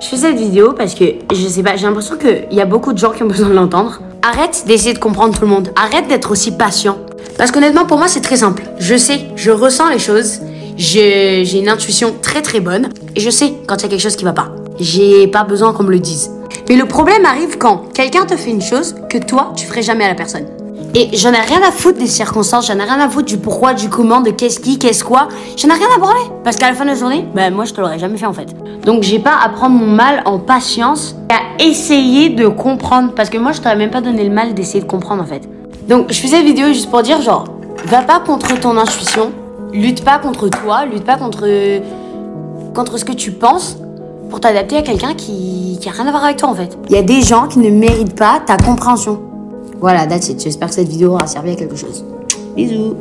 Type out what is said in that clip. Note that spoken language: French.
Je fais cette vidéo parce que, je sais pas, j'ai l'impression qu'il y a beaucoup de gens qui ont besoin de l'entendre. Arrête d'essayer de comprendre tout le monde. Arrête d'être aussi patient. Parce qu'honnêtement, pour moi, c'est très simple. Je sais, je ressens les choses. J'ai une intuition très très bonne. Et je sais quand il y a quelque chose qui va pas. J'ai pas besoin qu'on me le dise. Mais le problème arrive quand quelqu'un te fait une chose que toi, tu ferais jamais à la personne. Et j'en ai rien à foutre des circonstances, j'en ai rien à foutre du pourquoi, du comment, de qu'est-ce qui, qu'est-ce quoi. J'en ai rien à branler. Parce qu'à la fin de la journée, ben moi je te l'aurais jamais fait en fait. Donc j'ai pas à prendre mon mal en patience et à essayer de comprendre. Parce que moi je t'aurais même pas donné le mal d'essayer de comprendre en fait. Donc je fais cette vidéo juste pour dire genre, va pas contre ton intuition, lutte pas contre toi, lutte pas contre, contre ce que tu penses pour t'adapter à quelqu'un qui, qui a rien à voir avec toi en fait. Il y a des gens qui ne méritent pas ta compréhension. Voilà, that's it. J'espère que cette vidéo aura servi à quelque chose. Bisous